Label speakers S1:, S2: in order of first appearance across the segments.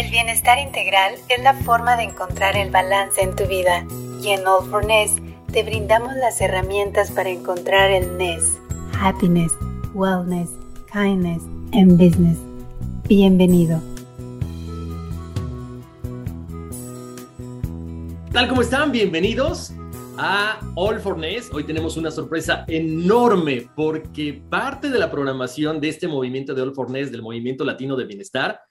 S1: El bienestar integral es la forma de encontrar el balance en tu vida y en All for Ness te brindamos las herramientas para encontrar el Ness, happiness, wellness, kindness and business. Bienvenido.
S2: tal como están? Bienvenidos a All for Ness. Hoy tenemos una sorpresa enorme porque parte de la programación de este movimiento de All for Ness, del movimiento latino de bienestar,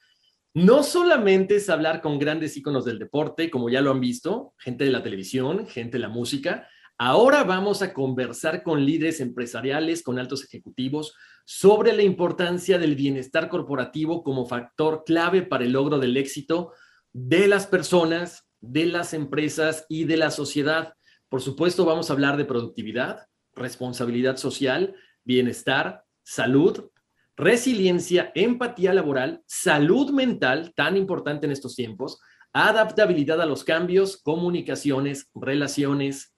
S2: no solamente es hablar con grandes íconos del deporte, como ya lo han visto, gente de la televisión, gente de la música. Ahora vamos a conversar con líderes empresariales, con altos ejecutivos, sobre la importancia del bienestar corporativo como factor clave para el logro del éxito de las personas, de las empresas y de la sociedad. Por supuesto, vamos a hablar de productividad, responsabilidad social, bienestar, salud, resiliencia, empatía laboral, salud mental, tan importante en estos tiempos, adaptabilidad a los cambios, comunicaciones, relaciones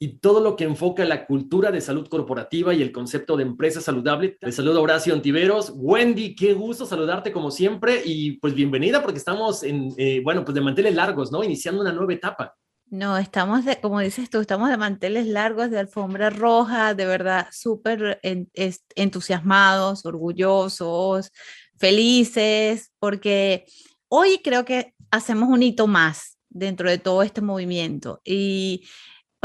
S2: y todo lo que enfoca la cultura de salud corporativa y el concepto de empresa saludable. Les saludo Horacio Antiveros. Wendy, qué gusto saludarte como siempre y pues bienvenida porque estamos en, eh, bueno, pues de manteles largos, ¿no? Iniciando una nueva etapa.
S3: No, estamos de, como dices tú, estamos de manteles largos, de alfombra roja, de verdad súper entusiasmados, orgullosos, felices, porque hoy creo que hacemos un hito más dentro de todo este movimiento. Y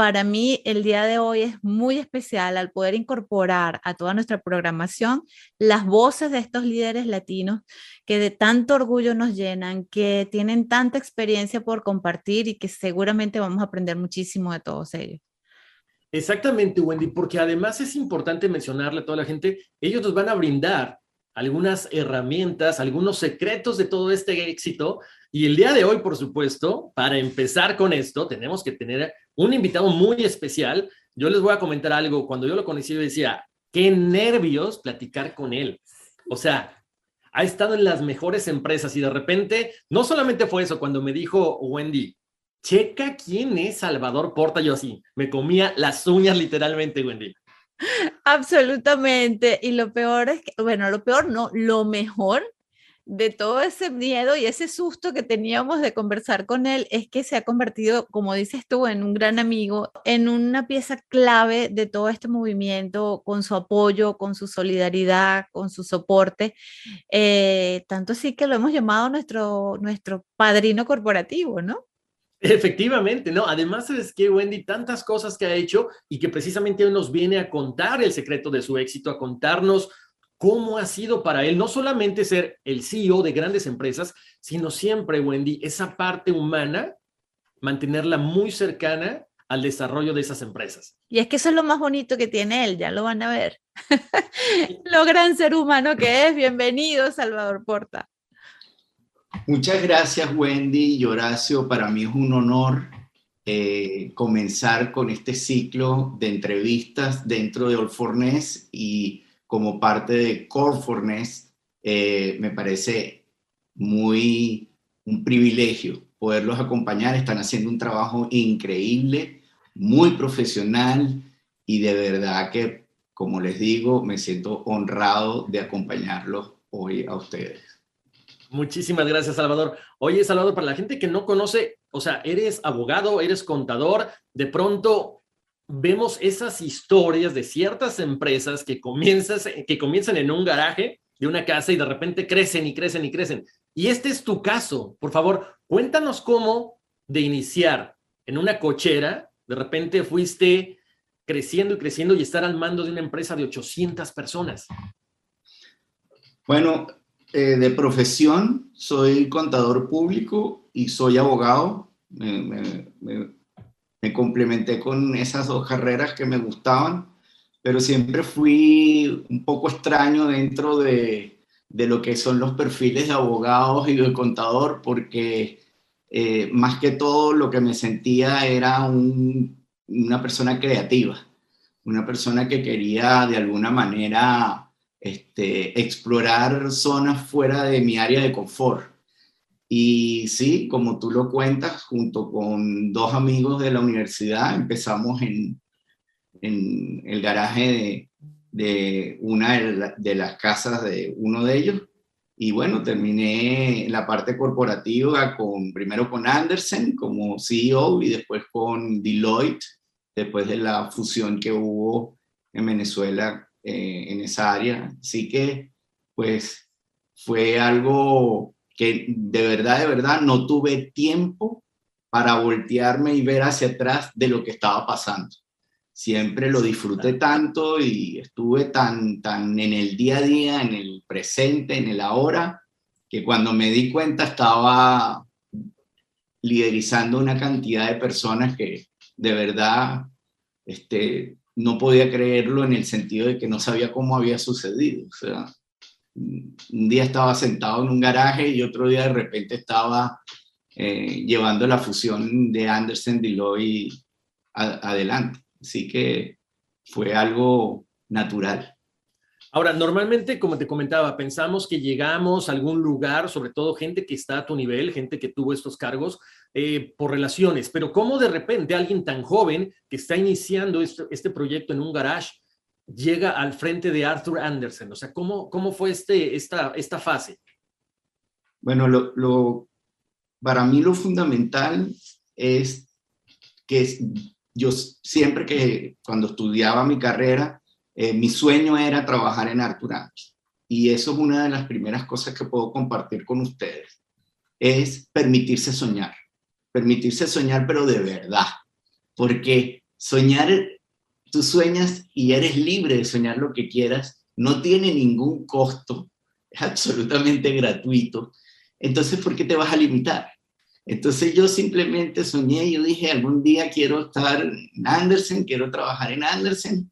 S3: para mí el día de hoy es muy especial al poder incorporar a toda nuestra programación las voces de estos líderes latinos que de tanto orgullo nos llenan, que tienen tanta experiencia por compartir y que seguramente vamos a aprender muchísimo de todos ellos.
S2: Exactamente, Wendy, porque además es importante mencionarle a toda la gente, ellos nos van a brindar algunas herramientas, algunos secretos de todo este éxito. Y el día de hoy, por supuesto, para empezar con esto, tenemos que tener un invitado muy especial. Yo les voy a comentar algo. Cuando yo lo conocí, yo decía, qué nervios platicar con él. O sea, ha estado en las mejores empresas y de repente, no solamente fue eso, cuando me dijo Wendy, checa quién es Salvador Porta, yo así, me comía las uñas literalmente, Wendy.
S3: Absolutamente. Y lo peor es que, bueno, lo peor no, lo mejor de todo ese miedo y ese susto que teníamos de conversar con él es que se ha convertido, como dices tú, en un gran amigo, en una pieza clave de todo este movimiento, con su apoyo, con su solidaridad, con su soporte. Eh, tanto así que lo hemos llamado nuestro, nuestro padrino corporativo, ¿no?
S2: Efectivamente, ¿no? Además, es que Wendy, tantas cosas que ha hecho y que precisamente hoy nos viene a contar el secreto de su éxito, a contarnos cómo ha sido para él no solamente ser el CEO de grandes empresas, sino siempre, Wendy, esa parte humana, mantenerla muy cercana al desarrollo de esas empresas.
S3: Y es que eso es lo más bonito que tiene él, ya lo van a ver. lo gran ser humano que es. Bienvenido, Salvador Porta.
S4: Muchas gracias, Wendy y Horacio. Para mí es un honor eh, comenzar con este ciclo de entrevistas dentro de Olfornés y como parte de Corforness, eh, me parece muy un privilegio poderlos acompañar. Están haciendo un trabajo increíble, muy profesional y de verdad que, como les digo, me siento honrado de acompañarlos hoy a ustedes.
S2: Muchísimas gracias, Salvador. Oye, Salvador, para la gente que no conoce, o sea, eres abogado, eres contador, de pronto vemos esas historias de ciertas empresas que, que comienzan en un garaje de una casa y de repente crecen y crecen y crecen. Y este es tu caso. Por favor, cuéntanos cómo de iniciar en una cochera, de repente fuiste creciendo y creciendo y estar al mando de una empresa de 800 personas.
S4: Bueno, eh, de profesión soy contador público y soy abogado. Me complementé con esas dos carreras que me gustaban, pero siempre fui un poco extraño dentro de, de lo que son los perfiles de abogados y de contador, porque eh, más que todo lo que me sentía era una persona creativa, una persona que quería de alguna manera este, explorar zonas fuera de mi área de confort. Y sí, como tú lo cuentas, junto con dos amigos de la universidad, empezamos en, el garaje de, de una de, las casas de uno de ellos y bueno, terminé la parte corporativa con, primero con Andersen como CEO y después con Deloitte, después de la fusión que hubo en Venezuela eh, en esa área. Así que, pues, fue algo que de verdad, de verdad, no tuve tiempo para voltearme y ver hacia atrás de lo que estaba pasando siempre lo disfruté tanto y estuve tan, tan en el día a día, en el presente, en el ahora, que cuando me di cuenta estaba liderizando una cantidad de personas que de verdad este, no podía creerlo en el sentido de que no sabía cómo había sucedido. O sea, un día estaba sentado en un garaje y otro día de repente estaba eh, llevando la fusión de Anderson Deloitte adelante. Así que fue algo natural.
S2: Ahora, normalmente, como te comentaba, pensamos que llegamos a algún lugar, sobre todo gente que está a tu nivel, gente que tuvo estos cargos, eh, por relaciones, pero ¿cómo de repente alguien tan joven que está iniciando este, este, proyecto en un garage llega al frente de Arthur Anderson? O sea, ¿cómo, cómo fue este, esta, esta fase?
S4: Bueno, lo, para mí lo fundamental es que yo siempre que cuando estudiaba mi carrera, eh, mi sueño era trabajar en Arthur Y eso es una de las primeras cosas que puedo compartir con ustedes. Es permitirse soñar. Permitirse soñar, pero de verdad. Porque soñar, tú sueñas y eres libre de soñar lo que quieras. No tiene ningún costo. Es absolutamente gratuito. Entonces, ¿por qué te vas a limitar? Entonces yo simplemente soñé, yo dije, algún día quiero estar en Andersen, quiero trabajar en Andersen,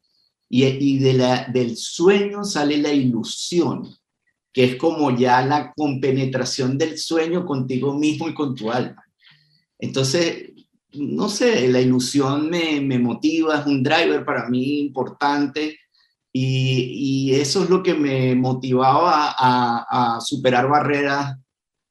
S4: y, y de la, del sueño sale la ilusión, que es como ya la compenetración del sueño contigo mismo y con tu alma. Entonces, no sé, la ilusión me, me motiva, es un driver para mí importante, y, y, eso es lo que me motivaba a, a superar barreras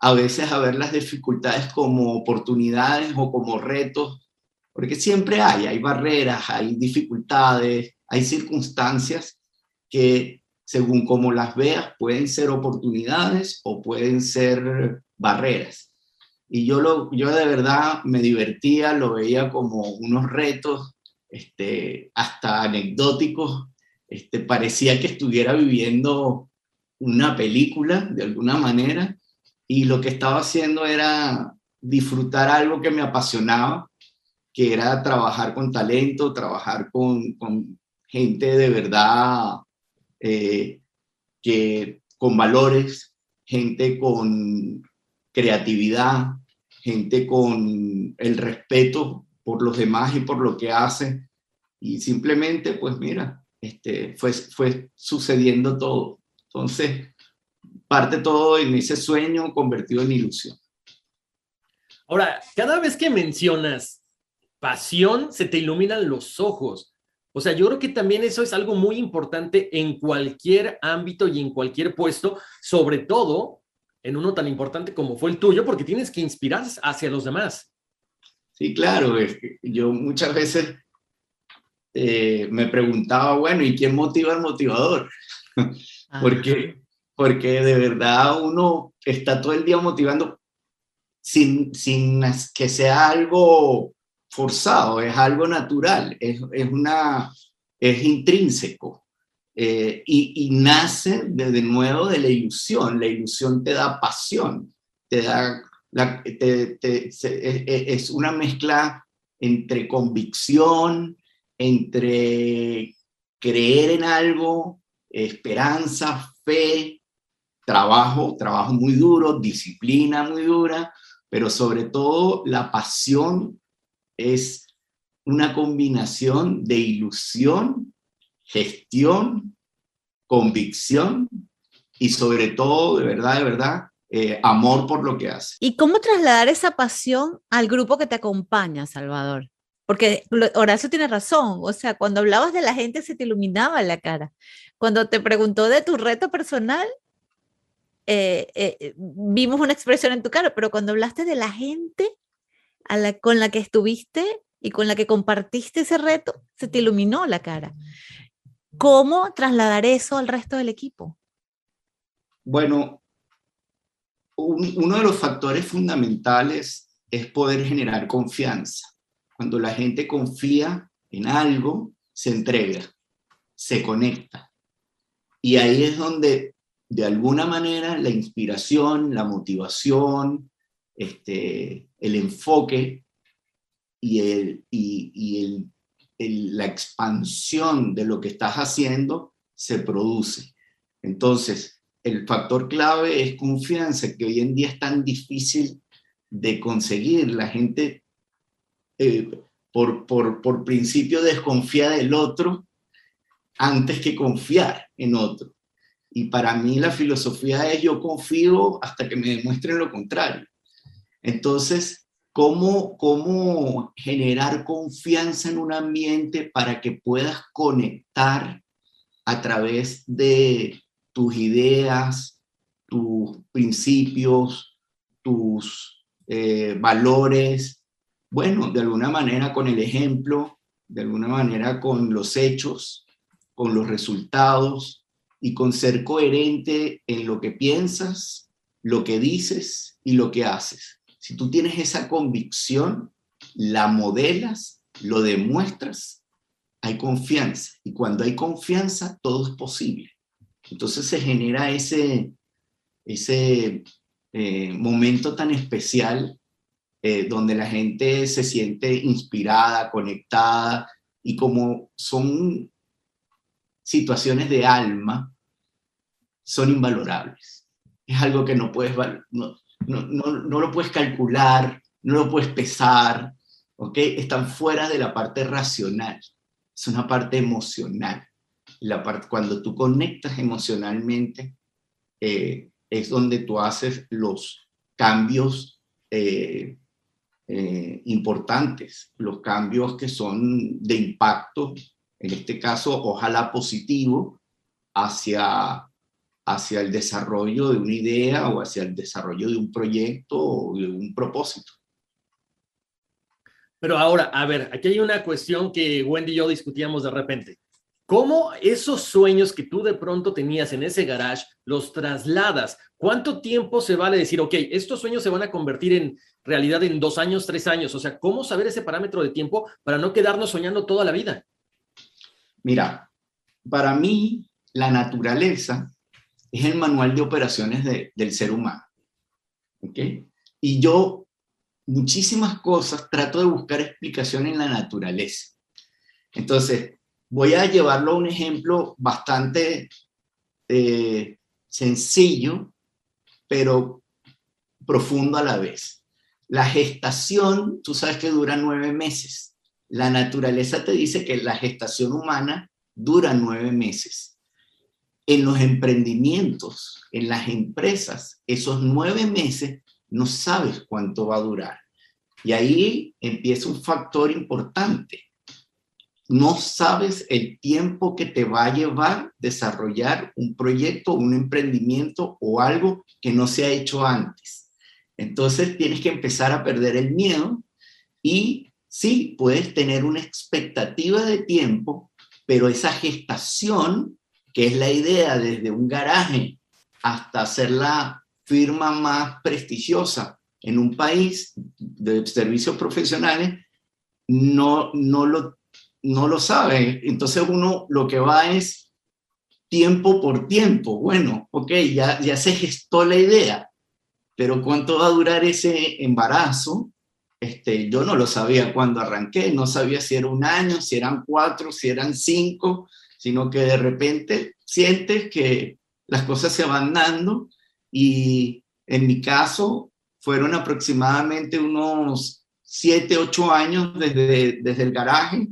S4: a veces a ver las dificultades como oportunidades o como retos, porque siempre hay, hay barreras, hay dificultades, hay circunstancias que según como las veas pueden ser oportunidades o pueden ser barreras. Y yo, lo, yo de verdad me divertía, lo veía como unos retos, este, hasta anecdóticos, este, parecía que estuviera viviendo una película de alguna manera y lo que estaba haciendo era disfrutar algo que me apasionaba, que era trabajar con talento, trabajar con, con gente de verdad eh, que con valores, gente con creatividad, gente con el respeto por los demás y por lo que hace. Y simplemente, pues mira, este, fue, fue sucediendo todo. Entonces, parte todo en ese sueño convertido en ilusión.
S2: Ahora, cada vez que mencionas pasión, se te iluminan los ojos. O sea, yo creo que también eso es algo muy importante en cualquier ámbito y en cualquier puesto, sobre todo en uno tan importante como fue el tuyo, porque tienes que inspirar hacia los demás.
S4: Sí, claro. Yo muchas veces eh, me preguntaba, bueno, ¿y quién motiva al motivador? porque porque de verdad uno está todo el día motivando sin, sin que sea algo forzado, es algo natural, es, es una, es intrínseco. Eh, y, nace de, de, nuevo de la ilusión. La ilusión te da pasión, te da, la, te, es una mezcla entre convicción, entre creer en algo, esperanza, fe, trabajo, trabajo muy duro, disciplina muy dura, pero sobre todo la pasión es una combinación de ilusión, gestión, convicción y sobre todo, de verdad, de verdad, eh, amor por lo que hace.
S3: ¿Y cómo trasladar esa pasión al grupo que te acompaña, Salvador? Porque Horacio tiene razón, o sea, cuando hablabas de la gente se te iluminaba la cara. Cuando te preguntó de tu reto personal, eh, eh, vimos una expresión en tu cara, pero cuando hablaste de la gente la, con la que estuviste y con la que compartiste ese reto, se te iluminó la cara. ¿Cómo trasladar eso al resto del equipo?
S4: Bueno, uno de los factores fundamentales es poder generar confianza. Cuando la gente confía en algo, se entrega, se conecta. Y ahí es donde, de alguna manera, la inspiración, la motivación, este, el enfoque y, el, y, el, la expansión de lo que estás haciendo se produce. Entonces, el factor clave es confianza, que hoy en día es tan difícil de conseguir. La gente, eh, por, por, por principio, desconfía del otro antes que confiar en otro. Y para mí la filosofía es yo confío hasta que me demuestren lo contrario. Entonces, ¿cómo, cómo generar confianza en un ambiente para que puedas conectar a través de tus ideas, tus principios, tus eh, valores? Bueno, de alguna manera con el ejemplo, de alguna manera con los hechos, con los resultados y con ser coherente en lo que piensas, lo que dices y lo que haces. Si tú tienes esa convicción, la modelas, lo demuestras, hay confianza. Y cuando hay confianza, todo es posible. Entonces se genera ese, ese eh, momento tan especial eh, donde la gente se siente inspirada, conectada, y como son situaciones de alma, son invalorables. Es algo que no puedes, no, no, no, lo puedes calcular, no lo puedes pesar, ¿ok? Están fuera de la parte racional, es una parte emocional. La parte, cuando tú conectas emocionalmente, eh, es donde tú haces los cambios eh, eh, importantes, los cambios que son de impacto, en este caso, ojalá positivo, hacia hacia el desarrollo de una idea o hacia el desarrollo de un proyecto o de un propósito.
S2: Pero ahora, a ver, aquí hay una cuestión que Wendy y yo discutíamos de repente. ¿Cómo esos sueños que tú de pronto tenías en ese garage los trasladas? ¿Cuánto tiempo se vale decir, ok, estos sueños se van a convertir en realidad en dos años, tres años? O sea, ¿cómo saber ese parámetro de tiempo para no quedarnos soñando toda la vida?
S4: Mira, para mí la naturaleza es el manual de operaciones del ser humano. ¿Ok? Y yo muchísimas cosas trato de buscar explicación en la naturaleza. Entonces, voy a llevarlo a un ejemplo bastante eh, sencillo, pero profundo a la vez. La gestación, tú sabes que dura nueve meses. La naturaleza te dice que la gestación humana dura nueve meses en los emprendimientos, en las empresas, esos nueve meses no sabes cuánto va a durar. Y ahí empieza un factor importante. No sabes el tiempo que te va a llevar desarrollar un proyecto, un emprendimiento o algo que no se ha hecho antes. Entonces tienes que empezar a perder el miedo y sí, puedes tener una expectativa de tiempo, pero esa gestación que es la idea desde un garaje hasta ser la firma más prestigiosa en un país de servicios profesionales, no, no, lo, no lo sabe. Entonces uno lo que va es tiempo por tiempo. Bueno, ok, ya, ya se gestó la idea, pero ¿cuánto va a durar ese embarazo? Este, yo no lo sabía cuando arranqué, no sabía si era un año, si eran cuatro, si eran cinco, sino que de repente sientes que las cosas se van dando y en mi caso fueron aproximadamente unos 7, 8 años desde, desde el garaje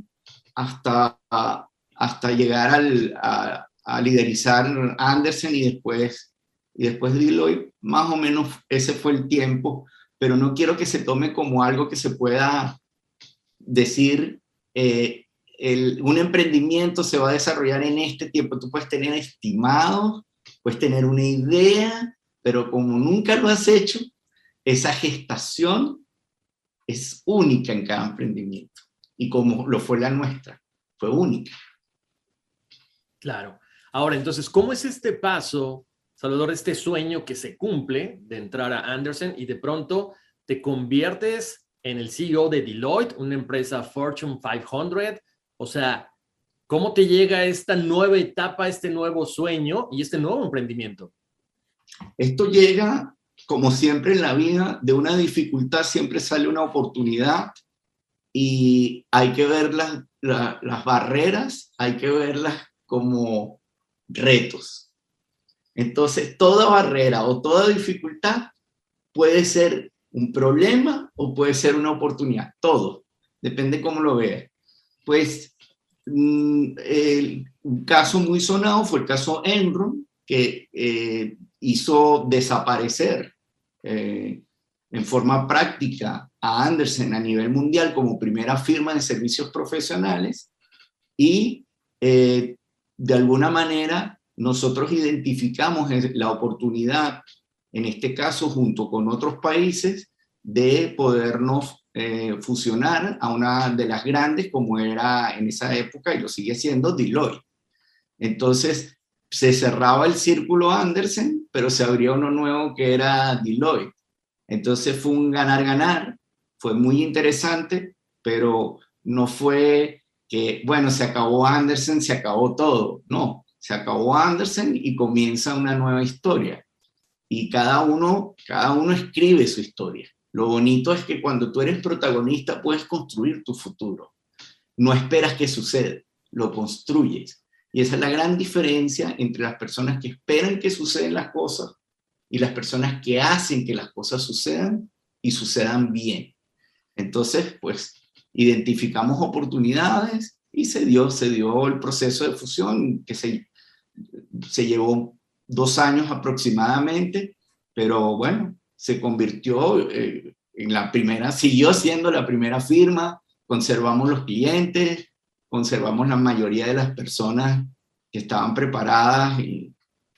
S4: hasta, hasta llegar al, a, a, liderizar Anderson y después, y después Deloitte. Más o menos ese fue el tiempo, pero no quiero que se tome como algo que se pueda decir eh, un emprendimiento se va a desarrollar en este tiempo. Tú puedes tener estimado, puedes tener una idea, pero como nunca lo has hecho, esa gestación es única en cada emprendimiento. Y como lo fue la nuestra, fue única.
S2: Claro. Ahora, entonces, ¿cómo es este paso Salvador, este sueño que se cumple de entrar a Anderson y de pronto te conviertes en el CEO de Deloitte, una empresa Fortune 500. O sea, ¿cómo te llega esta nueva etapa, este nuevo sueño y este nuevo emprendimiento?
S4: Esto llega, como siempre en la vida, de una dificultad siempre sale una oportunidad y hay que ver las, las barreras, hay que verlas como retos entonces, toda barrera o toda dificultad puede ser un problema o puede ser una oportunidad. Todo. Depende cómo lo veas. Pues mm, un caso muy sonado fue el caso Enron, que eh, hizo desaparecer eh, en forma práctica a Andersen a nivel mundial como primera firma de servicios profesionales y eh, de alguna manera nosotros identificamos la oportunidad, en este caso junto con otros países, de podernos eh, fusionar a una de las grandes como era en esa época y lo sigue siendo Deloitte. Entonces se cerraba el círculo Andersen, pero se abrió uno nuevo que era Deloitte. Entonces fue un ganar-ganar, fue muy interesante, pero no fue que, bueno, se acabó Andersen, se acabó todo. No, se acabó Andersen y comienza una nueva historia. Y cada uno, cada uno escribe su historia. Lo bonito es que cuando tú eres protagonista puedes construir tu futuro. No esperas que suceda, lo construyes. Y esa es la gran diferencia entre las personas que esperan que sucedan las cosas y las personas que hacen que las cosas sucedan y sucedan bien. Entonces, pues, identificamos oportunidades y se dio, se dio el proceso de fusión que se se llevó dos años aproximadamente, pero bueno, se convirtió eh, en la primera, siguió siendo la primera firma, conservamos los clientes, conservamos la mayoría de las personas que estaban preparadas y,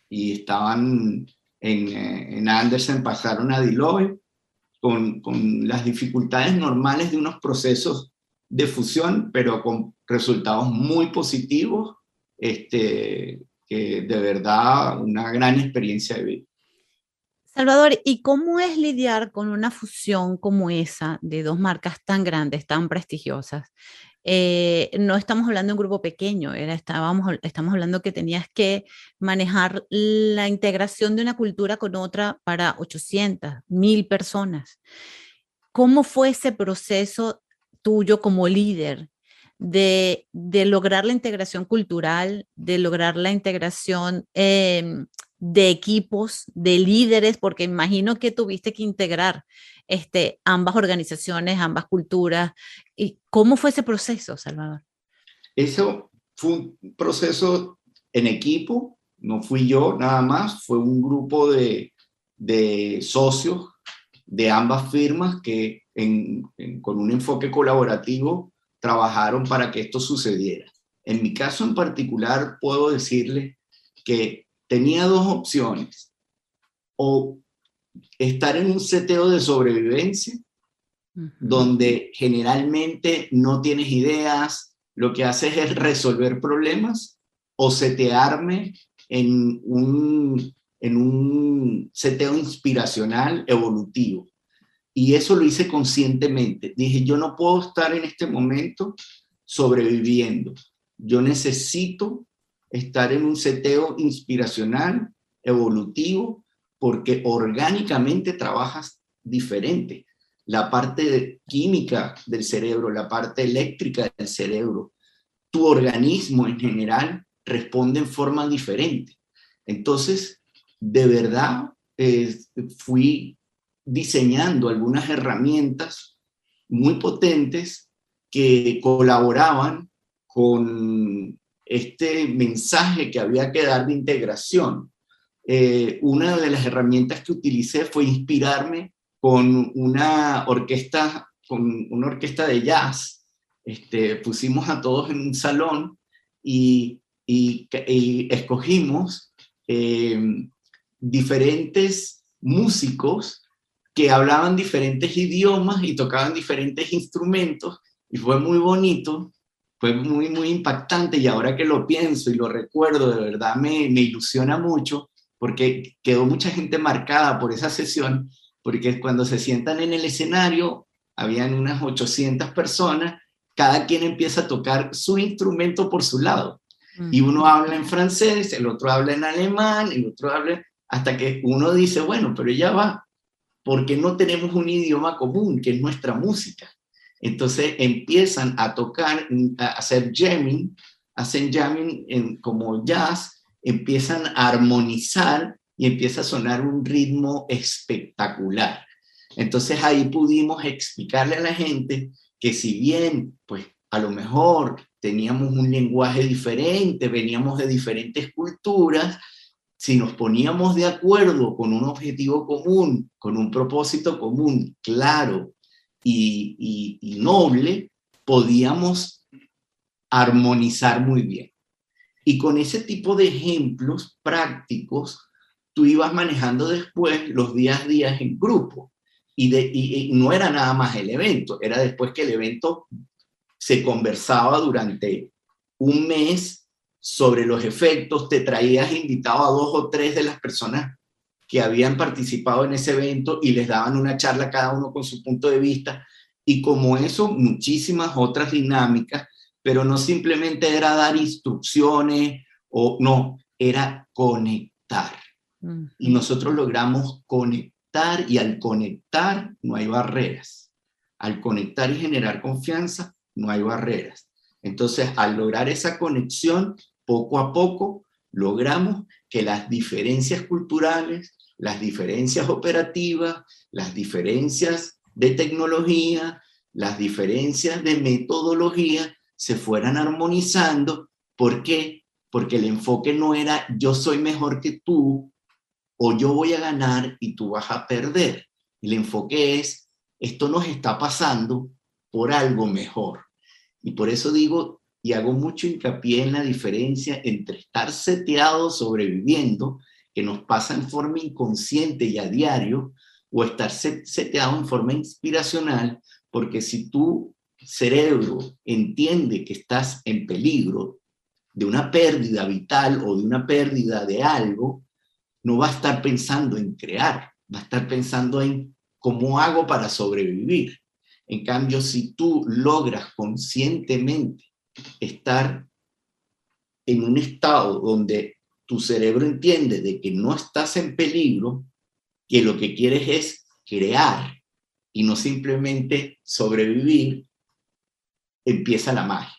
S4: y estaban en, eh, en, Andersen, pasaron a Deloitte con, con las dificultades normales de unos procesos de fusión, pero con resultados muy positivos. Este, de verdad una gran experiencia de vida.
S3: Salvador, ¿y cómo es lidiar con una fusión como esa de dos marcas tan grandes, tan prestigiosas? Eh, no estamos hablando de un grupo pequeño, estábamos, estamos hablando que tenías que manejar la integración de una cultura con otra para 800, 1000 personas. ¿Cómo fue ese proceso tuyo como líder de, lograr la integración cultural, de lograr la integración em, de equipos, de líderes, porque imagino que tuviste que integrar este, ambas organizaciones, ambas culturas. ¿Y ¿Cómo fue ese proceso, Salvador?
S4: Eso fue un proceso en equipo, no fui yo nada más, fue un grupo de, socios de ambas firmas que con un enfoque colaborativo trabajaron para que esto sucediera. En mi caso en particular, puedo decirle que tenía dos opciones. O estar en un seteo de sobrevivencia, donde generalmente no tienes ideas, lo que haces es resolver problemas, o setearme en un, en un seteo inspiracional evolutivo, y eso lo hice conscientemente. Dije, yo no puedo estar en este momento sobreviviendo. Yo necesito estar en un seteo inspiracional, evolutivo, porque orgánicamente trabajas diferente. La parte química del cerebro, la parte eléctrica del cerebro, tu organismo en general responde en forma diferente. Entonces, de verdad, eh, fui diseñando algunas herramientas muy potentes que colaboraban con este mensaje que había que dar de integración. Eh, una de las herramientas que utilicé fue inspirarme con una orquesta, con una orquesta de jazz. Este, pusimos a todos en un salón y, escogimos eh, diferentes músicos que hablaban diferentes idiomas y tocaban diferentes instrumentos y fue muy bonito, fue muy, muy impactante y ahora que lo pienso y lo recuerdo, de verdad me, me ilusiona mucho porque quedó mucha gente marcada por esa sesión, porque cuando se sientan en el escenario, habían unas 800 personas, cada quien empieza a tocar su instrumento por su lado. Y uno habla en francés, el otro habla en alemán, el otro habla, hasta que uno dice, bueno, pero ya va, porque no tenemos un idioma común, que es nuestra música. Entonces empiezan a tocar, a hacer jamming, hacen jamming en, como jazz, empiezan a armonizar y empieza a sonar un ritmo espectacular. Entonces ahí pudimos explicarle a la gente que si bien, pues a lo mejor teníamos un lenguaje diferente, veníamos de diferentes culturas, si nos poníamos de acuerdo con un objetivo común, con un propósito común, claro y, noble, podíamos armonizar muy bien. Y con ese tipo de ejemplos prácticos, tú ibas manejando después los días días en grupo. Y, de, y, no era nada más el evento, era después que el evento se conversaba durante un mes sobre los efectos, te traías invitado a dos o tres de las personas que habían participado en ese evento y les daban una charla cada uno con su punto de vista. Y como eso, muchísimas otras dinámicas, pero no simplemente era dar instrucciones o no, era conectar. Y nosotros logramos conectar y al conectar no hay barreras. Al conectar y generar confianza no hay barreras. Entonces, al lograr esa conexión, poco a poco logramos que las diferencias culturales, las diferencias operativas, las diferencias de tecnología, las diferencias de metodología se fueran armonizando. ¿Por qué? Porque el enfoque no era yo soy mejor que tú o yo voy a ganar y tú vas a perder. El enfoque es esto nos está pasando por algo mejor. Y por eso digo, y hago mucho hincapié en la diferencia entre estar seteado sobreviviendo, que nos pasa en forma inconsciente y a diario, o estar seteado en forma inspiracional, porque si tu cerebro entiende que estás en peligro de una pérdida vital o de una pérdida de algo, no va a estar pensando en crear, va a estar pensando en cómo hago para sobrevivir. En cambio, si tú logras conscientemente estar en un estado donde tu cerebro entiende de que no estás en peligro, que lo que quieres es crear y no simplemente sobrevivir, empieza la magia.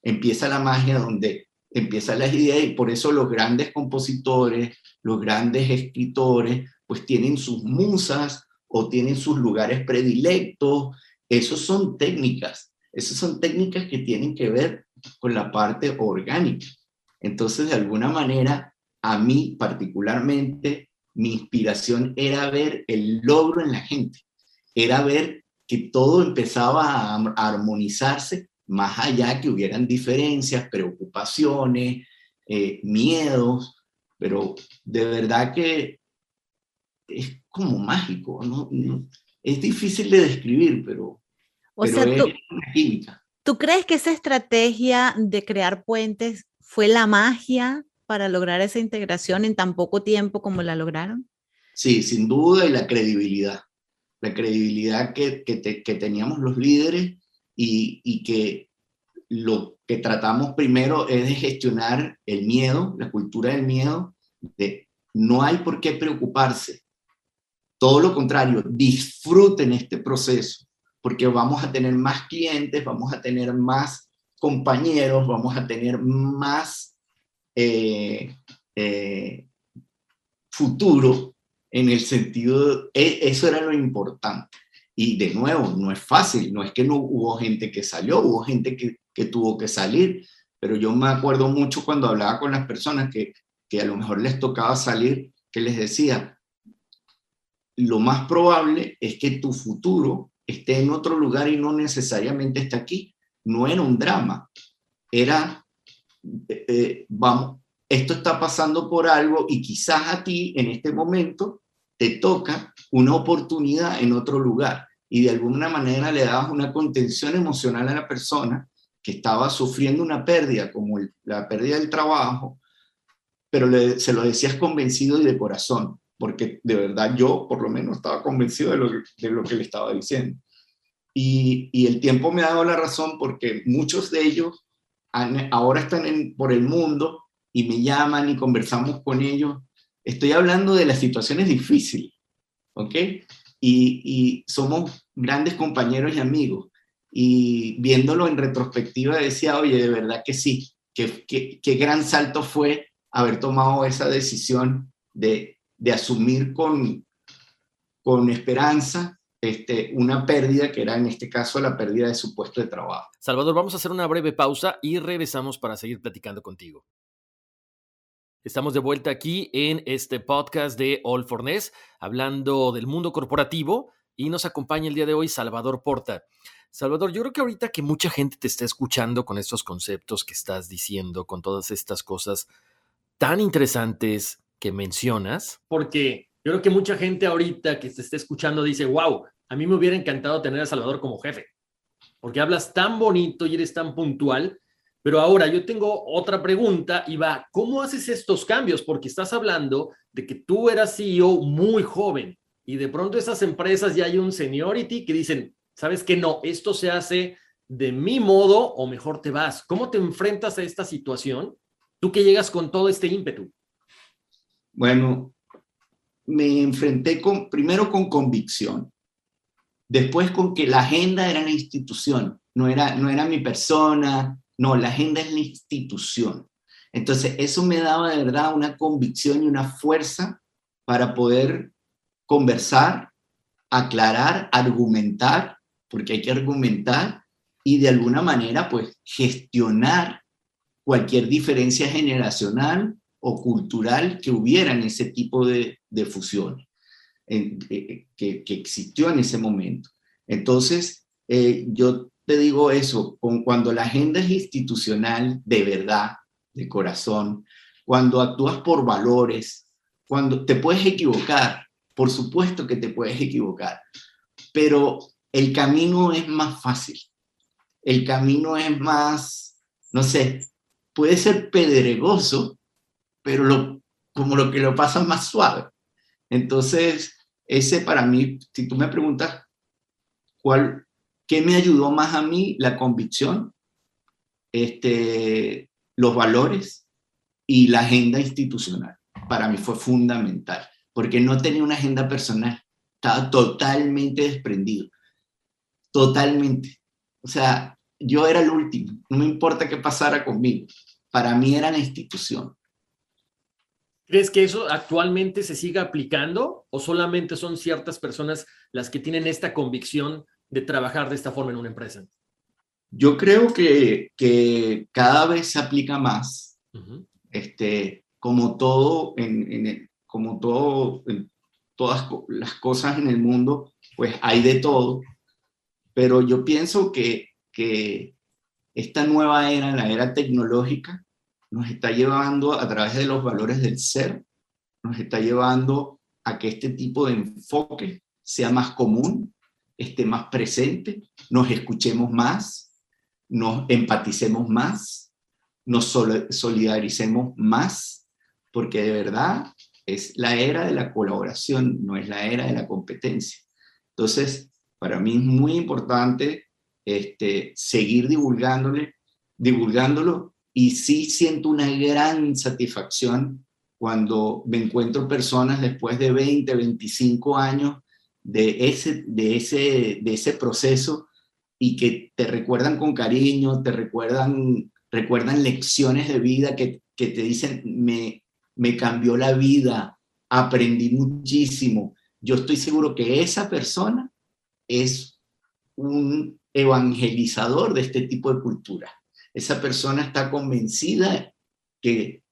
S4: Empieza la magia donde empiezan las ideas y por eso los grandes compositores, los grandes escritores, pues tienen sus musas o tienen sus lugares predilectos. Esos son técnicas esas son técnicas que tienen que ver con la parte orgánica. Entonces, de alguna manera, a mí particularmente, mi inspiración era ver el logro en la gente, era ver que todo empezaba a armonizarse más allá que hubieran diferencias, preocupaciones, eh, miedos, pero de verdad que es como mágico, ¿no? Es difícil de describir, pero
S3: o sea, tú, crees que esa estrategia de crear puentes fue la magia para lograr esa integración en tan poco tiempo como la lograron?
S4: Sí, sin duda, y la credibilidad. La credibilidad que, que, teníamos los líderes y, y que lo que tratamos primero es de gestionar el miedo, la cultura del miedo, de no hay por qué preocuparse. Todo lo contrario, disfruten este proceso porque vamos a tener más clientes, vamos a tener más compañeros, vamos a tener más eh, eh, futuro en el sentido, e, eso era lo importante. Y de nuevo, no es fácil, no es que no hubo gente que salió, hubo gente que, que tuvo que salir, pero yo me acuerdo mucho cuando hablaba con las personas que, que a lo mejor les tocaba salir, que les decía, lo más probable es que tu futuro esté en otro lugar y no necesariamente está aquí. No era un drama, era, eh, eh, vamos, esto está pasando por algo y quizás a ti en este momento te toca una oportunidad en otro lugar y de alguna manera le dabas una contención emocional a la persona que estaba sufriendo una pérdida, como la pérdida del trabajo, pero se lo decías convencido y de corazón, porque de verdad yo por lo menos estaba convencido de lo, de lo que le estaba diciendo. Y, el tiempo me ha dado la razón porque muchos de ellos ahora están por el mundo y me llaman y conversamos con ellos. Estoy hablando de las situaciones difíciles, ¿ok? Y, somos grandes compañeros y amigos. Y viéndolo en retrospectiva decía, oye, de verdad que sí, qué que, gran salto fue haber tomado esa decisión de, de asumir con, con esperanza este, una pérdida que era en este caso la pérdida de su puesto de trabajo.
S2: Salvador, vamos a hacer una breve pausa y regresamos para seguir platicando contigo. Estamos de vuelta aquí en este podcast de All for Ness, hablando del mundo corporativo y nos acompaña el día de hoy Salvador Porta. Salvador, yo creo que ahorita que mucha gente te está escuchando con estos conceptos que estás diciendo, con todas estas cosas tan interesantes que mencionas. Porque yo creo que mucha gente ahorita que te está escuchando dice, wow, a mí me hubiera encantado tener a Salvador como jefe, porque hablas tan bonito y eres tan puntual. Pero ahora yo tengo otra pregunta y va, ¿cómo haces estos cambios? Porque estás hablando de que tú eras CEO muy joven y de pronto esas empresas ya hay un seniority que dicen, sabes que no, esto se hace de mi modo o mejor te vas. ¿Cómo te enfrentas a esta situación? Tú que llegas con todo este ímpetu.
S4: Bueno, me enfrenté con, primero con convicción, después con que la agenda era la institución, no era, no era mi persona, no, la agenda es la institución. Entonces, eso me daba de verdad una convicción y una fuerza para poder conversar, aclarar, argumentar porque hay que argumentar y de alguna manera pues gestionar cualquier diferencia generacional o cultural que hubiera en ese tipo de, de fusión eh, eh, que, que, existió en ese momento. Entonces, eh, yo te digo eso, con, cuando la agenda es institucional de verdad, de corazón, cuando actúas por valores, cuando te puedes equivocar, por supuesto que te puedes equivocar, pero el camino es más fácil, el camino es más, no sé, puede ser pedregoso, pero como lo que lo pasa más suave. Entonces, ese para mí, si tú me preguntas, ¿cuál, ¿qué me ayudó más a mí? La convicción, este, los valores y la agenda institucional. Para mí fue fundamental, porque no tenía una agenda personal, estaba totalmente desprendido totalmente. O sea, yo era el último, no me importa qué pasara conmigo. Para mí era la institución.
S2: ¿Crees que eso actualmente se siga aplicando o solamente son ciertas personas las que tienen esta convicción de trabajar de esta forma en una empresa?
S4: Yo creo que, que cada vez se aplica más. este, como todo, en, como todo, en todas las cosas en el mundo, pues hay de todo. Pero yo pienso que, que esta nueva era, la era tecnológica, nos está llevando a través de los valores del ser, nos está llevando a que este tipo de enfoque sea más común, esté más presente, nos escuchemos más, nos empaticemos más, nos solidaricemos más, porque de verdad es la era de la colaboración, no es la era de la competencia. Entonces, para mí es muy importante este, seguir divulgándole, divulgándolo y sí siento una gran satisfacción cuando me encuentro personas después de 20, 25 años de ese, de ese, de ese proceso y que te recuerdan con cariño, te recuerdan, recuerdan lecciones de vida que, que te dicen, me, me cambió la vida, aprendí muchísimo. Yo estoy seguro que esa persona es un evangelizador de este tipo de cultura. Esa persona está convencida que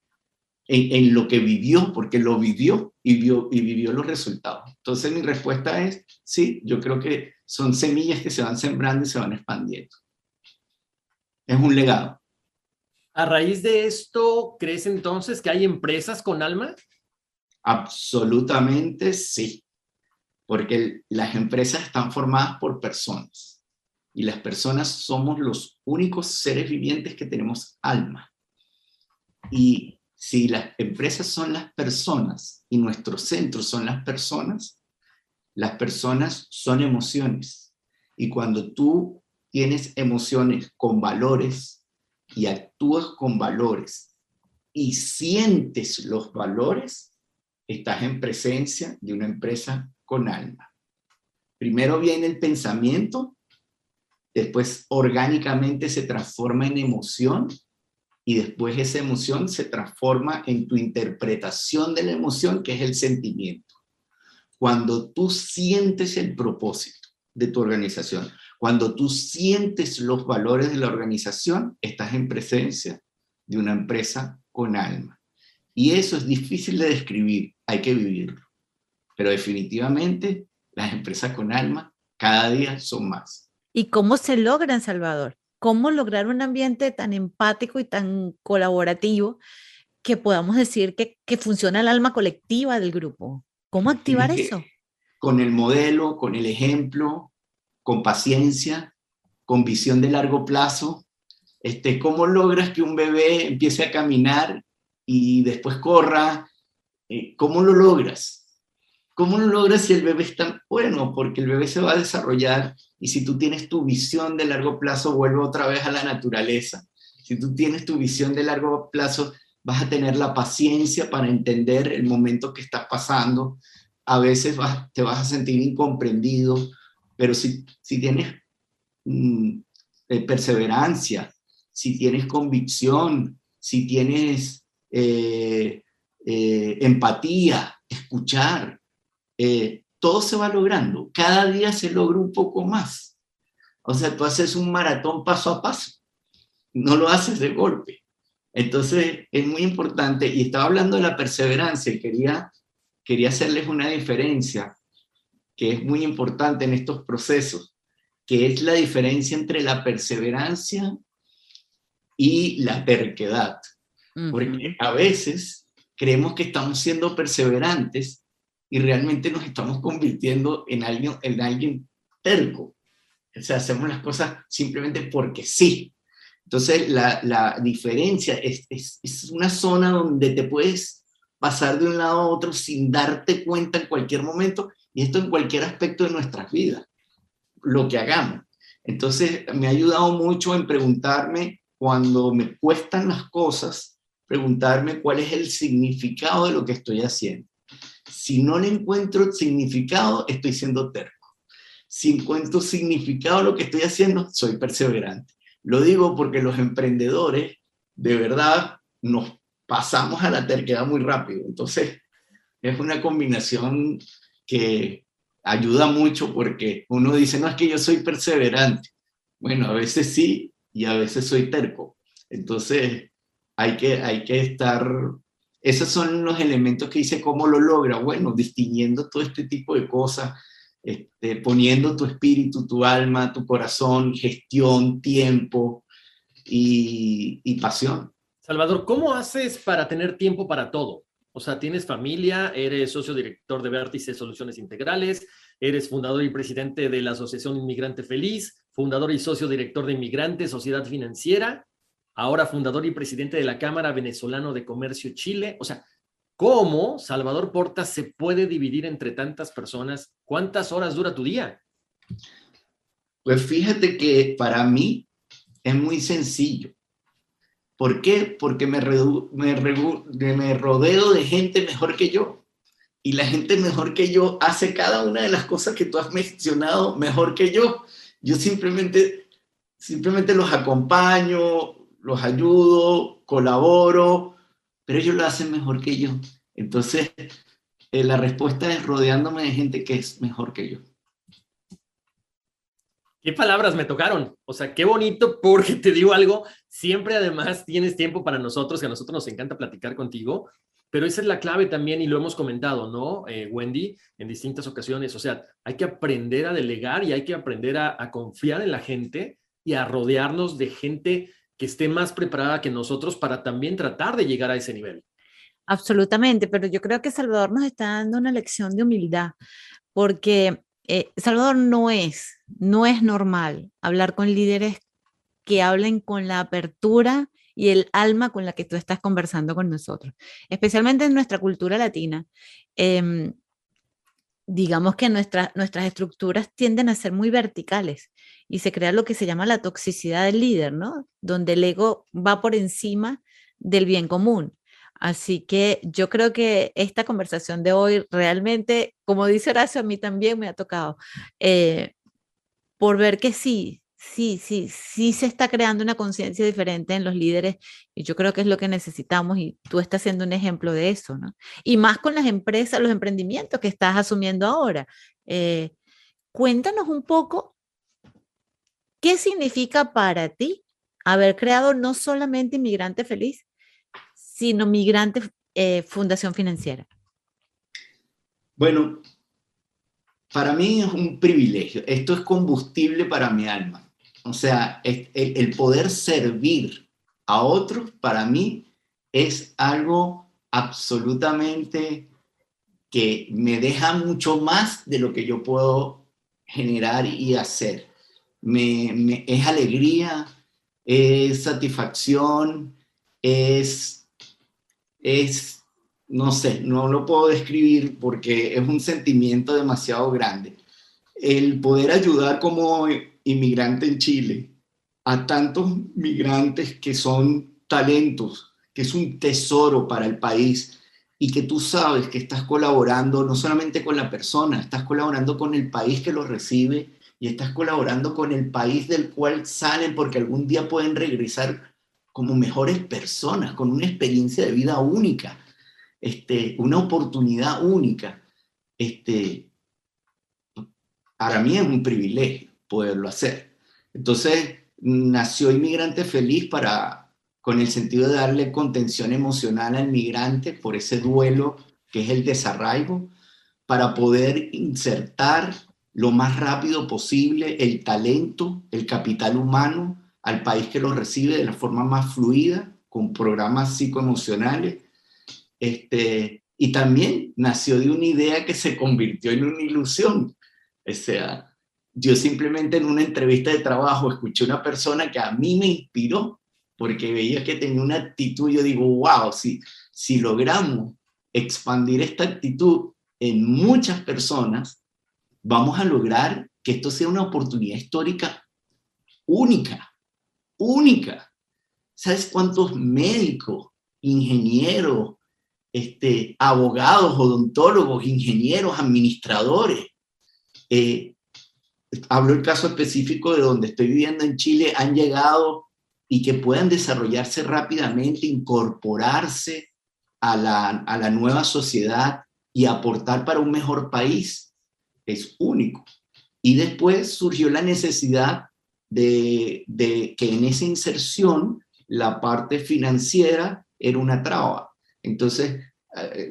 S4: en, lo que vivió, porque lo vivió y, vio, y vivió los resultados. Entonces mi respuesta es, sí, yo creo que son semillas que se van sembrando y se van expandiendo. Es un legado.
S2: A raíz de esto, ¿crees entonces que hay empresas con alma?
S4: Absolutamente sí porque las empresas están formadas por personas y las personas somos los únicos seres vivientes que tenemos alma. Y si las empresas son las personas y nuestros centros son las personas, las personas son emociones. Y cuando tú tienes emociones con valores y actúas con valores y sientes los valores, estás en presencia de una empresa con alma. Primero viene el pensamiento, después orgánicamente se transforma en emoción y después esa emoción se transforma en tu interpretación de la emoción, que es el sentimiento. Cuando tú sientes el propósito de tu organización, cuando tú sientes los valores de la organización, estás en presencia de una empresa con alma. Y eso es difícil de describir, hay que vivirlo. Pero definitivamente las empresas con alma cada día son más.
S3: ¿Y cómo se logra en Salvador? ¿Cómo lograr un ambiente tan empático y tan colaborativo que podamos decir que, que funciona el alma colectiva del grupo? ¿Cómo activar eso?
S4: Con el modelo, con el ejemplo, con paciencia, con visión de largo plazo. Este, ¿Cómo logras que un bebé empiece a caminar y después corra? Eh, ¿Cómo lo logras? ¿Cómo lo logras si el bebé está bueno? Porque el bebé se va a desarrollar y si tú tienes tu visión de largo plazo, vuelve otra vez a la naturaleza. Si tú tienes tu visión de largo plazo, vas a tener la paciencia para entender el momento que estás pasando. A veces te vas a sentir incomprendido, pero si, si tienes mm, eh, perseverancia, si tienes convicción, si tienes eh, eh, empatía, escuchar, eh, todo se va logrando. Cada día se logra un poco más. O sea, tú haces un maratón paso a paso. No lo haces de golpe. Entonces, es muy importante. Y estaba hablando de la perseverancia y quería, quería hacerles una diferencia que es muy importante en estos procesos, que es la diferencia entre la perseverancia y la terquedad. Porque a veces creemos que estamos siendo perseverantes y realmente nos estamos convirtiendo en alguien, en alguien terco. O sea, hacemos las cosas simplemente porque sí. Entonces, la, la diferencia es, es, es, una zona donde te puedes pasar de un lado a otro sin darte cuenta en cualquier momento, y esto en cualquier aspecto de nuestras vidas, lo que hagamos. Entonces, me ha ayudado mucho en preguntarme cuando me cuestan las cosas, preguntarme cuál es el significado de lo que estoy haciendo. Si no le encuentro significado, estoy siendo terco. Si encuentro significado lo que estoy haciendo, soy perseverante. Lo digo porque los emprendedores, de verdad, nos pasamos a la terquedad muy rápido. Entonces, es una combinación que ayuda mucho porque uno dice, no es que yo soy perseverante. Bueno, a veces sí y a veces soy terco. Entonces, hay que, hay que estar esos son los elementos que dice cómo lo logra. Bueno, distinguiendo todo este tipo de cosas, este, poniendo tu espíritu, tu alma, tu corazón, gestión, tiempo y, y pasión.
S2: Salvador, ¿cómo haces para tener tiempo para todo? O sea, tienes familia, eres socio director de Vértice Soluciones Integrales, eres fundador y presidente de la Asociación Inmigrante Feliz, fundador y socio director de Inmigrante Sociedad Financiera, ahora fundador y presidente de la Cámara Venezolano de Comercio Chile. O sea, ¿cómo Salvador Portas se puede dividir entre tantas personas? ¿Cuántas horas dura tu día?
S4: Pues fíjate que para mí es muy sencillo. ¿Por qué? Porque me, me, me rodeo de gente mejor que yo. Y la gente mejor que yo hace cada una de las cosas que tú has mencionado mejor que yo. Yo simplemente, simplemente los acompaño, los ayudo, colaboro, pero ellos lo hacen mejor que yo. Entonces, eh, la respuesta es rodeándome de gente que es mejor que yo.
S2: ¿Qué palabras me tocaron? O sea, qué bonito porque te digo algo, siempre además tienes tiempo para nosotros, que a nosotros nos encanta platicar contigo, pero esa es la clave también y lo hemos comentado, ¿no, eh, Wendy? En distintas ocasiones, o sea, hay que aprender a delegar y hay que aprender a, a confiar en la gente y a rodearnos de gente que esté más preparada que nosotros para también tratar de llegar a ese nivel.
S3: Absolutamente, pero yo creo que Salvador nos está dando una lección de humildad, porque eh, Salvador no es, no es normal hablar con líderes que hablen con la apertura y el alma con la que tú estás conversando con nosotros, especialmente en nuestra cultura latina. Em, digamos que nuestras estructuras tienden a ser muy verticales y se crea lo que se llama la toxicidad del líder, ¿no? Donde el ego va por encima del bien común. Así que yo creo que esta conversación de hoy realmente, como dice Horacio, a mí también me ha tocado, eh, por ver que sí, sí, sí, sí se está creando una conciencia diferente en los líderes y yo creo que es lo que necesitamos y tú estás siendo un ejemplo de eso, ¿no? Y más con las empresas, los emprendimientos que estás asumiendo ahora. Eh, cuéntanos un poco qué significa para ti haber creado no solamente Inmigrante Feliz, sino Migrante eh, Fundación Financiera?
S4: Bueno, para mí es un privilegio. Esto es combustible para mi alma. O sea, el, poder servir a otros para mí es algo absolutamente que me deja mucho más de lo que yo puedo generar y hacer. Es alegría, es satisfacción, es es, no sé, no lo puedo describir porque es un sentimiento demasiado grande. El poder ayudar como inmigrante en Chile a tantos migrantes que son talentos, que es un tesoro para el país y que tú sabes que estás colaborando no solamente con la persona, estás colaborando con el país que lo recibe y estás colaborando con el país del cual salen porque algún día pueden regresar como mejores personas, con una experiencia de vida única, este, una oportunidad única. Este, para mí es un privilegio poderlo hacer. Entonces, nació Inmigrante Feliz para, con el sentido de darle contención emocional al migrante por ese duelo que es el desarraigo, para poder insertar lo más rápido posible el talento, el capital humano al país que lo recibe de la forma más fluida, con programas psicoemocionales. Este, y también nació de una idea que se convirtió en una ilusión. O sea, yo simplemente en una entrevista de trabajo escuché una persona que a mí me inspiró porque veía que tenía una actitud, yo digo, wow, si, si logramos expandir esta actitud en muchas personas, vamos a lograr que esto sea una oportunidad histórica única única. ¿Sabes cuántos médicos, ingenieros, este, abogados, odontólogos, ingenieros, administradores? Eh, hablo el caso específico de donde estoy viviendo en Chile, han llegado y que puedan desarrollarse rápidamente, incorporarse a la, a la nueva sociedad y aportar para un mejor país. Es único. Y después surgió la necesidad de, que en esa inserción la parte financiera era una traba. Entonces, eh,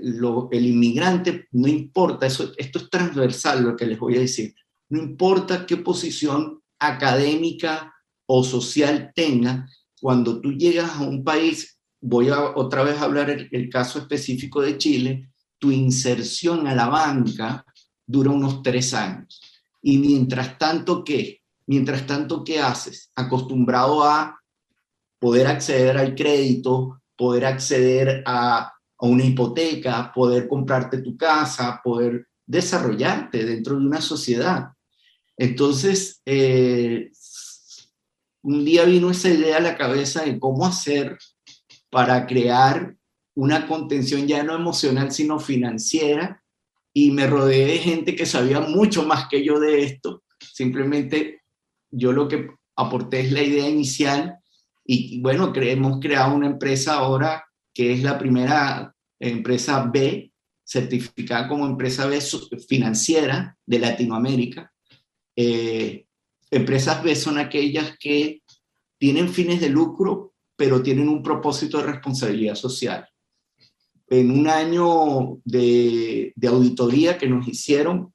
S4: el inmigrante, no importa, eso, esto es transversal lo que les voy a decir, no importa qué posición académica o social tenga, cuando tú llegas a un país, voy a otra vez a hablar el, el caso específico de Chile, tu inserción a la banca dura unos tres años. Y mientras tanto, ¿qué? Mientras tanto, ¿qué haces? Acostumbrado a poder acceder al crédito, poder acceder a, una hipoteca, poder comprarte tu casa, poder desarrollarte dentro de una sociedad. Entonces, eh, un día vino esa idea a la cabeza de cómo hacer para crear una contención ya no emocional, sino financiera, y me rodeé de gente que sabía mucho más que yo de esto. Simplemente yo lo que aporté es la idea inicial y bueno, hemos creado una empresa ahora que es la primera empresa B, certificada como empresa B financiera de Latinoamérica. Eh, empresas B son aquellas que tienen fines de lucro, pero tienen un propósito de responsabilidad social. En un año de, auditoría que nos hicieron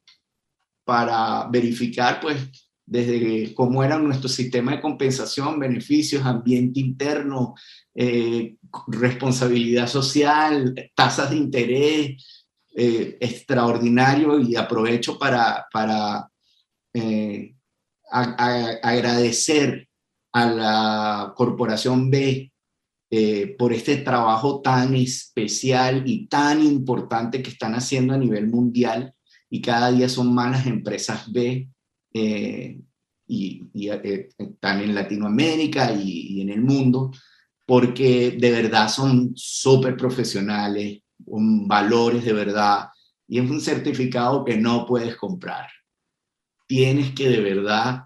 S4: para verificar, pues, desde cómo era nuestro sistema de compensación, beneficios, ambiente interno, eh, responsabilidad social, tasas de interés, eh, extraordinario y aprovecho para, para eh, agradecer a la Corporación B eh, por este trabajo tan especial y tan importante que están haciendo a nivel mundial y cada día son más las empresas B eh, y, eh, están en Latinoamérica y, en el mundo, porque de verdad son súper profesionales, con valores de verdad, y es un certificado que no puedes comprar. Tienes que de verdad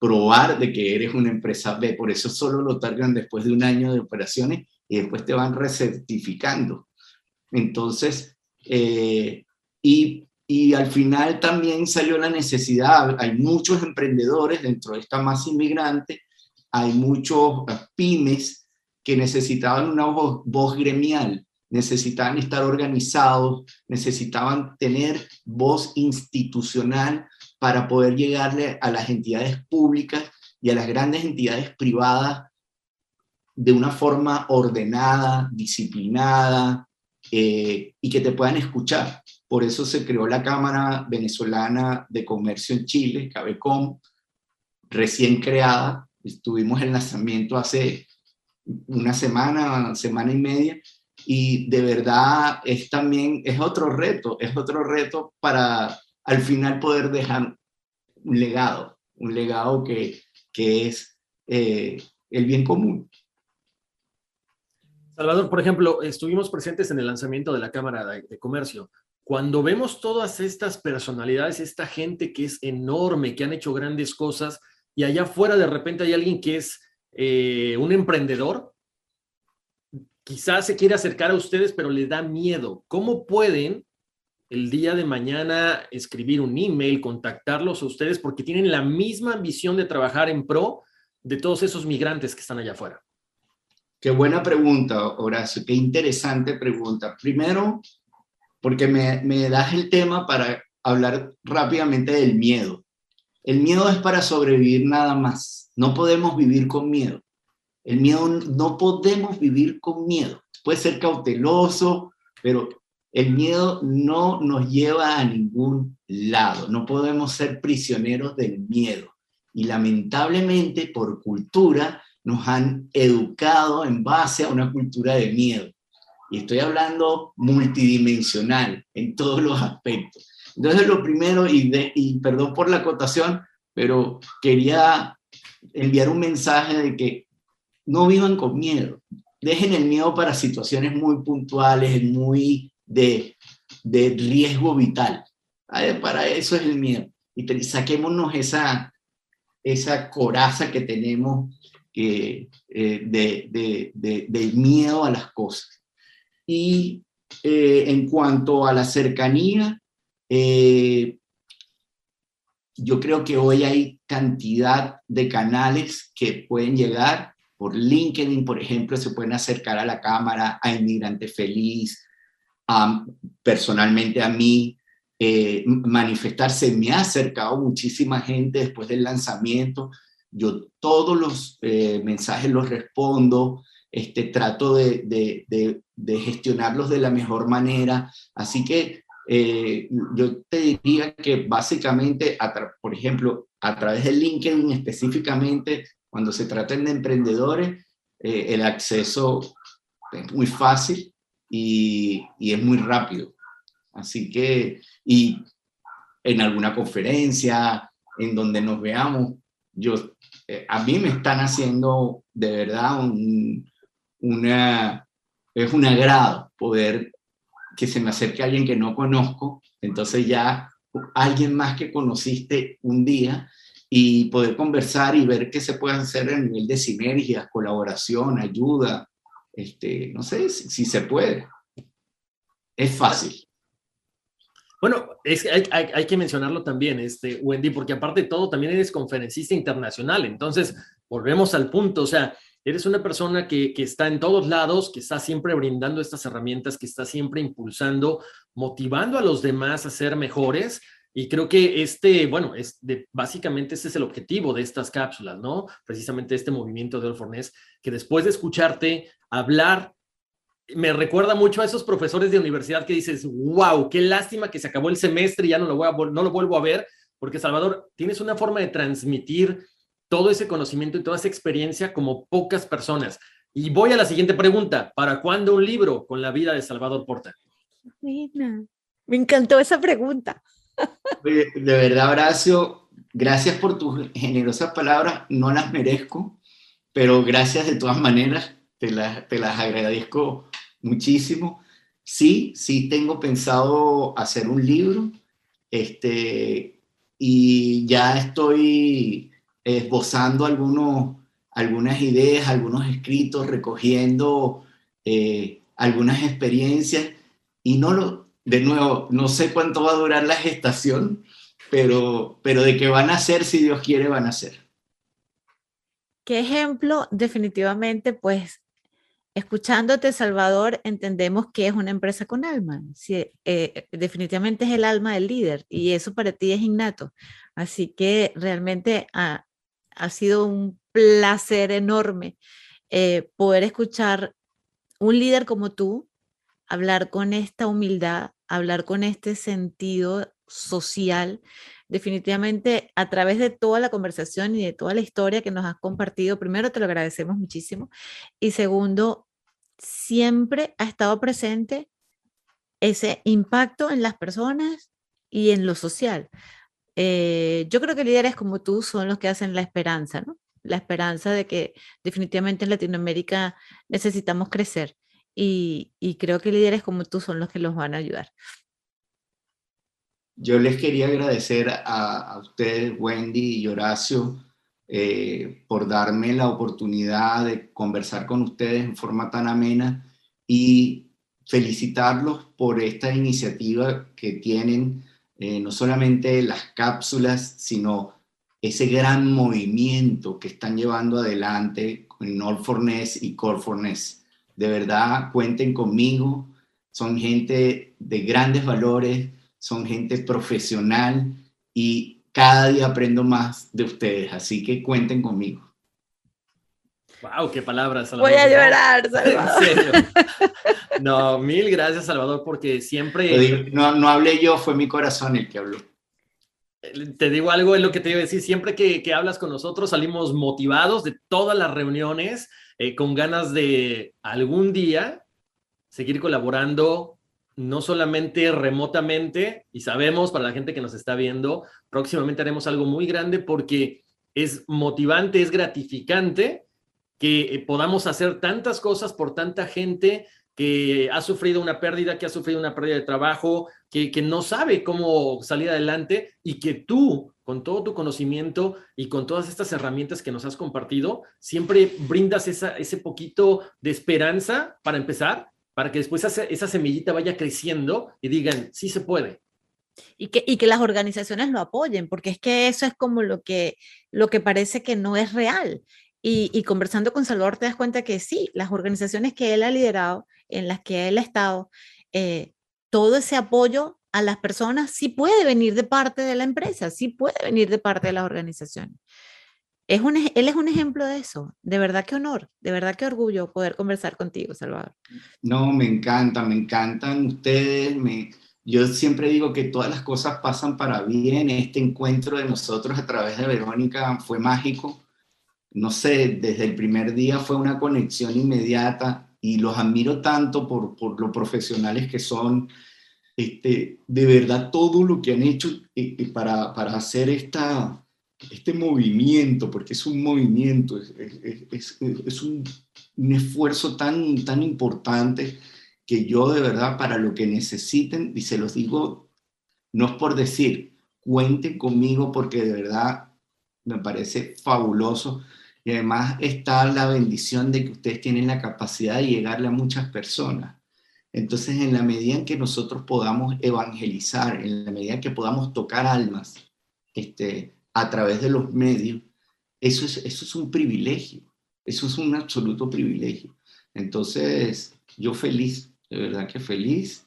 S4: probar de que eres una empresa B. Por eso solo lo tardan después de un año de operaciones y después te van recertificando. Entonces, eh, y, y, al final también salió la necesidad, hay muchos emprendedores dentro de esta masa inmigrante, hay muchos pymes que necesitaban una voz, voz gremial, necesitaban estar organizados, necesitaban tener voz institucional para poder llegarle a las entidades públicas y a las grandes entidades privadas de una forma ordenada, disciplinada eh, y que te puedan escuchar. Por eso se creó la Cámara Venezolana de Comercio en Chile, CABECOM, recién creada. Estuvimos en lanzamiento hace una semana, semana y media, y de verdad es también, es otro reto, es otro reto para al final poder dejar un legado, un legado que, que es eh, el bien común.
S2: Salvador, por ejemplo, estuvimos presentes en el lanzamiento de la Cámara de, Comercio. Cuando vemos todas estas personalidades, esta gente que es enorme, que han hecho grandes cosas, y allá afuera de repente hay alguien que es eh, un emprendedor, quizás se quiere acercar a ustedes, pero le da miedo. ¿Cómo pueden el día de mañana escribir un email, contactarlos a ustedes porque tienen la misma visión de trabajar en pro de todos esos migrantes que están allá afuera?
S4: Qué buena pregunta, Horacio, qué interesante pregunta. Primero, porque me, me das el tema para hablar rápidamente del miedo. El miedo es para sobrevivir nada más. No podemos vivir con miedo. El miedo, no podemos vivir con miedo. Puede ser cauteloso, pero el miedo no nos lleva a ningún lado, no podemos ser prisioneros del miedo. Y lamentablemente por cultura nos han educado en base a una cultura de miedo. Y estoy hablando multidimensional en todos los aspectos. Entonces lo primero, y, y perdón por la acotación, pero quería enviar un mensaje de que no vivan con miedo. Dejen el miedo para situaciones muy puntuales, muy de, riesgo vital. Para eso es el miedo. Y saquémonos esa, esa coraza que tenemos eh, de, del miedo a las cosas. Y eh, en cuanto a la cercanía, eh, yo creo que hoy hay cantidad de canales que pueden llegar. Por LinkedIn, por ejemplo, se pueden acercar a la cámara, a Inmigrante Feliz, personalmente a mí, eh, manifestarse. Me ha acercado muchísima gente después del lanzamiento. Yo todos los eh, mensajes los respondo, este, trato de, de, gestionarlos de la mejor manera. Así que eh, yo te diría que básicamente, por ejemplo, a través de LinkedIn específicamente, cuando se tratan de emprendedores, el acceso es muy fácil y, es muy rápido. Así que, y en alguna conferencia, en donde nos veamos, yo, eh, a mí me están haciendo de verdad un, una, es un agrado poder que se me acerque alguien que no conozco, entonces ya alguien más que conociste un día y poder conversar y ver qué se puede hacer a nivel de sinergia, colaboración, ayuda, este, no sé si, se puede. Es fácil.
S2: Bueno, es, hay, hay, que mencionarlo también, este, Wendy, porque aparte de todo, también eres conferencista internacional. Entonces, volvemos al punto, o sea, eres una persona que, que, está en todos lados, que está siempre brindando estas herramientas, que está siempre impulsando, motivando a los demás a ser mejores. Y creo que este, bueno, es de, básicamente ese es el objetivo de estas cápsulas, ¿no? Precisamente este movimiento de Olfornés, que después de escucharte hablar, me recuerda mucho a esos profesores de universidad que dices, wow, qué lástima que se acabó el semestre y ya no lo, voy a, no lo vuelvo a ver, porque Salvador, tienes una forma de transmitir todo ese conocimiento y toda esa experiencia como pocas personas. Y voy a la siguiente pregunta. ¿Para cuándo un libro con la vida de Salvador Porta?
S3: Me encantó esa pregunta.
S4: De verdad, Horacio, gracias por tus generosas palabras. No las merezco, pero gracias de todas maneras. Te, te las agradezco muchísimo. Sí, sí tengo pensado hacer un libro. Este, y ya estoy esbozando algunos, algunas ideas, algunos escritos, recogiendo eh, algunas experiencias y no lo, de nuevo, no sé cuánto va a durar la gestación, pero, pero de que van a ser, si Dios quiere, van a ser.
S3: ¿Qué ejemplo? Definitivamente, pues, escuchándote, Salvador, entendemos que es una empresa con alma. Eh, definitivamente es el alma del líder y eso para ti es innato. Así que realmente ha, ha sido un placer enorme eh, poder escuchar un líder como tú hablar con esta humildad, hablar con este sentido social. Definitivamente, a través de toda la conversación y de toda la historia que nos has compartido, primero te lo agradecemos muchísimo y segundo, siempre ha estado presente ese impacto en las personas y en lo social. Eh, yo creo que líderes como tú son los que hacen la esperanza, ¿no? La esperanza de que definitivamente en Latinoamérica necesitamos crecer y, creo que líderes como tú son los que los van a ayudar.
S4: Yo les quería agradecer a, ustedes, Wendy y Horacio, eh, por darme la oportunidad de conversar con ustedes en forma tan amena y felicitarlos por esta iniciativa que tienen, eh, no solamente las cápsulas, sino ese gran movimiento que están llevando adelante en All for Ness y Core for Ness de verdad cuenten conmigo, son gente de grandes valores, son gente profesional y cada día aprendo más de ustedes, así que cuenten conmigo.
S2: Wow, qué palabras,
S3: Salvador. Voy a llorar, Salvador. ¿En serio?
S2: No, mil gracias, Salvador, porque siempre.
S4: no, no hablé yo, fue mi corazón el que habló.
S2: Te digo algo, es lo que te iba a decir. Siempre que, que hablas con nosotros, salimos motivados de todas las reuniones eh, con ganas de algún día seguir colaborando, no solamente remotamente, y sabemos para la gente que nos está viendo, próximamente haremos algo muy grande porque es motivante, es gratificante que eh, podamos hacer tantas cosas por tanta gente que ha sufrido una pérdida, que ha sufrido una pérdida de trabajo, que, que no sabe cómo salir adelante y que tú con todo tu conocimiento y con todas estas herramientas que nos has compartido, siempre brindas ese poquito de esperanza para empezar, para que después esa, semillita vaya creciendo y digan, sí se puede.
S3: Y que, y que las organizaciones lo apoyen, porque es que eso es como lo que, lo que parece que no es real. Y, conversando con Salvador te das cuenta que sí, las organizaciones que él ha liderado, en las que él ha estado, eh, todo ese apoyo a las personas sí puede venir de parte de la empresa, sí puede venir de parte de las organizaciones. Es un, él es un ejemplo de eso. De verdad que honor, de verdad que orgullo poder conversar contigo, Salvador.
S4: No, me encanta, me encantan ustedes. Yo siempre digo que todas las cosas pasan para bien. Este encuentro de nosotros a través de Verónica fue mágico. No sé, desde el primer día fue una conexión inmediata y los admiro tanto por, por lo profesionales que son este, de verdad todo lo que han hecho eh, eh, para, para, hacer esta, este movimiento, porque es un movimiento, es, es, es un, un, esfuerzo tan, tan importante que yo de verdad para lo que necesiten, y se los digo, no es por decir, cuenten conmigo porque de verdad me parece fabuloso. Y además está la bendición de que ustedes tienen la capacidad de llegarle a muchas personas. Entonces, en la medida en que nosotros podamos evangelizar, en la medida en que podamos tocar almas este, a través de los medios, eso es, eso es un privilegio, eso es un absoluto privilegio. Entonces, yo feliz, de verdad que feliz.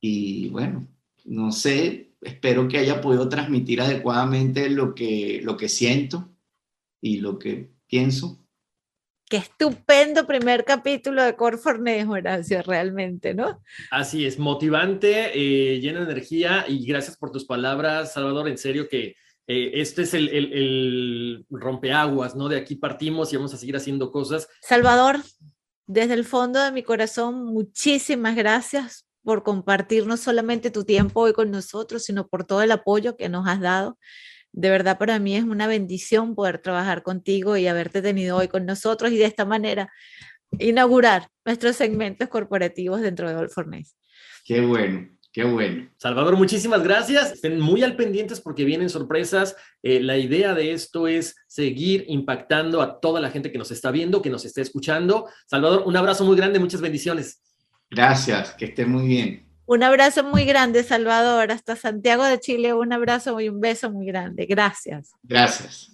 S4: Y bueno, no sé, espero que haya podido transmitir adecuadamente lo que, lo que siento y lo que pienso.
S3: Qué estupendo primer capítulo de Corfornes, Horacio, realmente, ¿no?
S2: Así es, motivante, eh, lleno de energía y gracias por tus palabras, Salvador, en serio que eh, este es el, el, el, rompeaguas, ¿no? De aquí partimos y vamos a seguir haciendo cosas.
S3: Salvador, desde el fondo de mi corazón, muchísimas gracias por compartir no solamente tu tiempo hoy con nosotros, sino por todo el apoyo que nos has dado. De verdad, para mí es una bendición poder trabajar contigo y haberte tenido hoy con nosotros y de esta manera inaugurar nuestros segmentos corporativos dentro de All
S4: Qué bueno. Qué bueno.
S2: Salvador, muchísimas gracias. Estén muy al pendientes porque vienen sorpresas. Eh, la idea de esto es seguir impactando a toda la gente que nos está viendo, que nos está escuchando. Salvador, un abrazo muy grande, muchas bendiciones.
S4: Gracias, que esté muy bien.
S3: Un abrazo muy grande, Salvador. Hasta Santiago de Chile, un abrazo y un beso muy grande. Gracias.
S4: Gracias.